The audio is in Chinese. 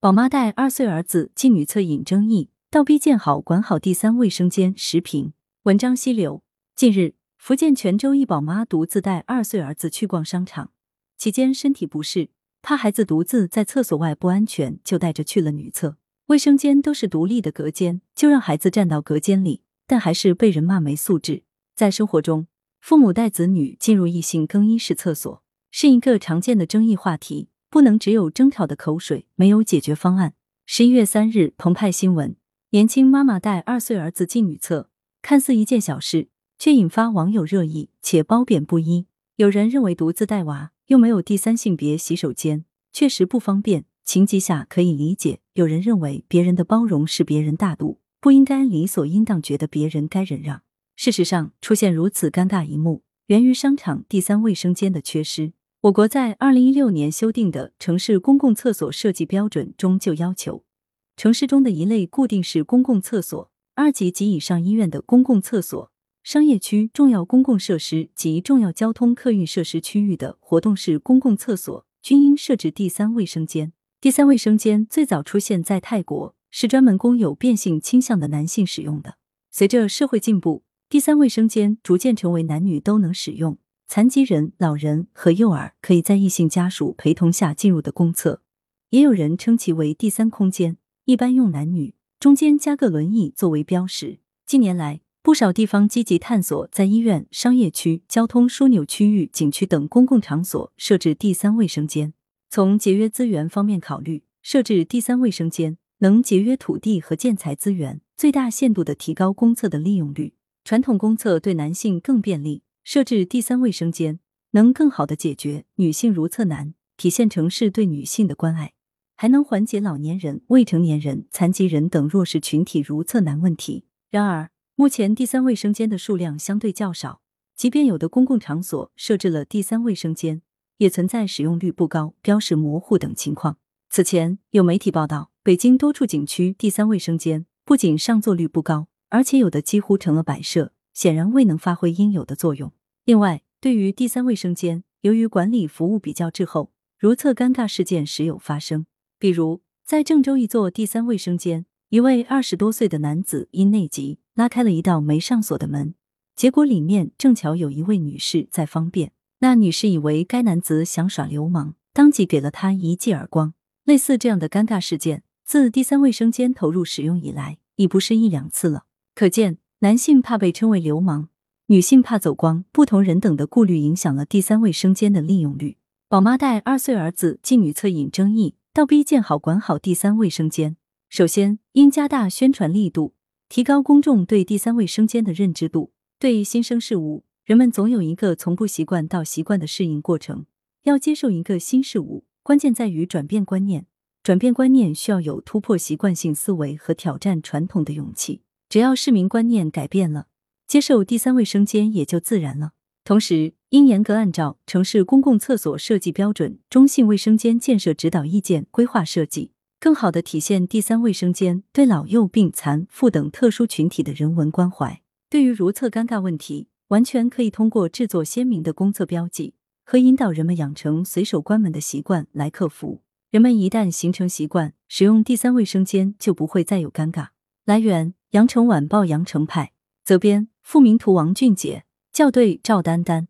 宝妈带二岁儿子进女厕引争议，倒逼建好管好第三卫生间。时评文章溪流。近日，福建泉州一宝妈独自带二岁儿子去逛商场，期间身体不适，怕孩子独自在厕所外不安全，就带着去了女厕。卫生间都是独立的隔间，就让孩子站到隔间里，但还是被人骂没素质。在生活中，父母带子女进入异性更衣室厕所，是一个常见的争议话题。不能只有争吵的口水，没有解决方案。十一月三日，澎湃新闻：年轻妈妈带二岁儿子进女厕，看似一件小事，却引发网友热议，且褒贬不一。有人认为独自带娃又没有第三性别洗手间，确实不方便，情急下可以理解。有人认为别人的包容是别人大度，不应该理所应当觉得别人该忍让。事实上，出现如此尴尬一幕，源于商场第三卫生间的缺失。我国在二零一六年修订的《城市公共厕所设计标准》中就要求，城市中的一类固定式公共厕所、二级及以上医院的公共厕所、商业区重要公共设施及重要交通客运设施区域的活动式公共厕所，均应设置第三卫生间。第三卫生间最早出现在泰国，是专门供有变性倾向的男性使用的。随着社会进步，第三卫生间逐渐成为男女都能使用。残疾人、老人和幼儿可以在异性家属陪同下进入的公厕，也有人称其为第三空间，一般用男女，中间加个轮椅作为标识。近年来，不少地方积极探索在医院、商业区、交通枢纽区域、景区等公共场所设置第三卫生间。从节约资源方面考虑，设置第三卫生间能节约土地和建材资源，最大限度的提高公厕的利用率。传统公厕对男性更便利。设置第三卫生间，能更好的解决女性如厕难，体现城市对女性的关爱，还能缓解老年人、未成年人、残疾人等弱势群体如厕难问题。然而，目前第三卫生间的数量相对较少，即便有的公共场所设置了第三卫生间，也存在使用率不高、标识模糊等情况。此前有媒体报道，北京多处景区第三卫生间不仅上座率不高，而且有的几乎成了摆设，显然未能发挥应有的作用。另外，对于第三卫生间，由于管理服务比较滞后，如厕尴尬事件时有发生。比如，在郑州一座第三卫生间，一位二十多岁的男子因内急拉开了一道没上锁的门，结果里面正巧有一位女士在方便。那女士以为该男子想耍流氓，当即给了他一记耳光。类似这样的尴尬事件，自第三卫生间投入使用以来，已不是一两次了。可见，男性怕被称为流氓。女性怕走光，不同人等的顾虑影响了第三卫生间的利用率。宝妈带二岁儿子进女厕引争议，倒逼建好管好第三卫生间。首先，应加大宣传力度，提高公众对第三卫生间的认知度。对新生事物，人们总有一个从不习惯到习惯的适应过程。要接受一个新事物，关键在于转变观念。转变观念需要有突破习惯性思维和挑战传统的勇气。只要市民观念改变了。接受第三卫生间也就自然了。同时，应严格按照《城市公共厕所设计标准》《中性卫生间建设指导意见》规划设计，更好的体现第三卫生间对老幼病残妇等特殊群体的人文关怀。对于如厕尴尬问题，完全可以通过制作鲜明的公厕标记和引导人们养成随手关门的习惯来克服。人们一旦形成习惯，使用第三卫生间就不会再有尴尬。来源：羊城晚报羊城派，责编。付明图，王俊杰校对，赵丹丹。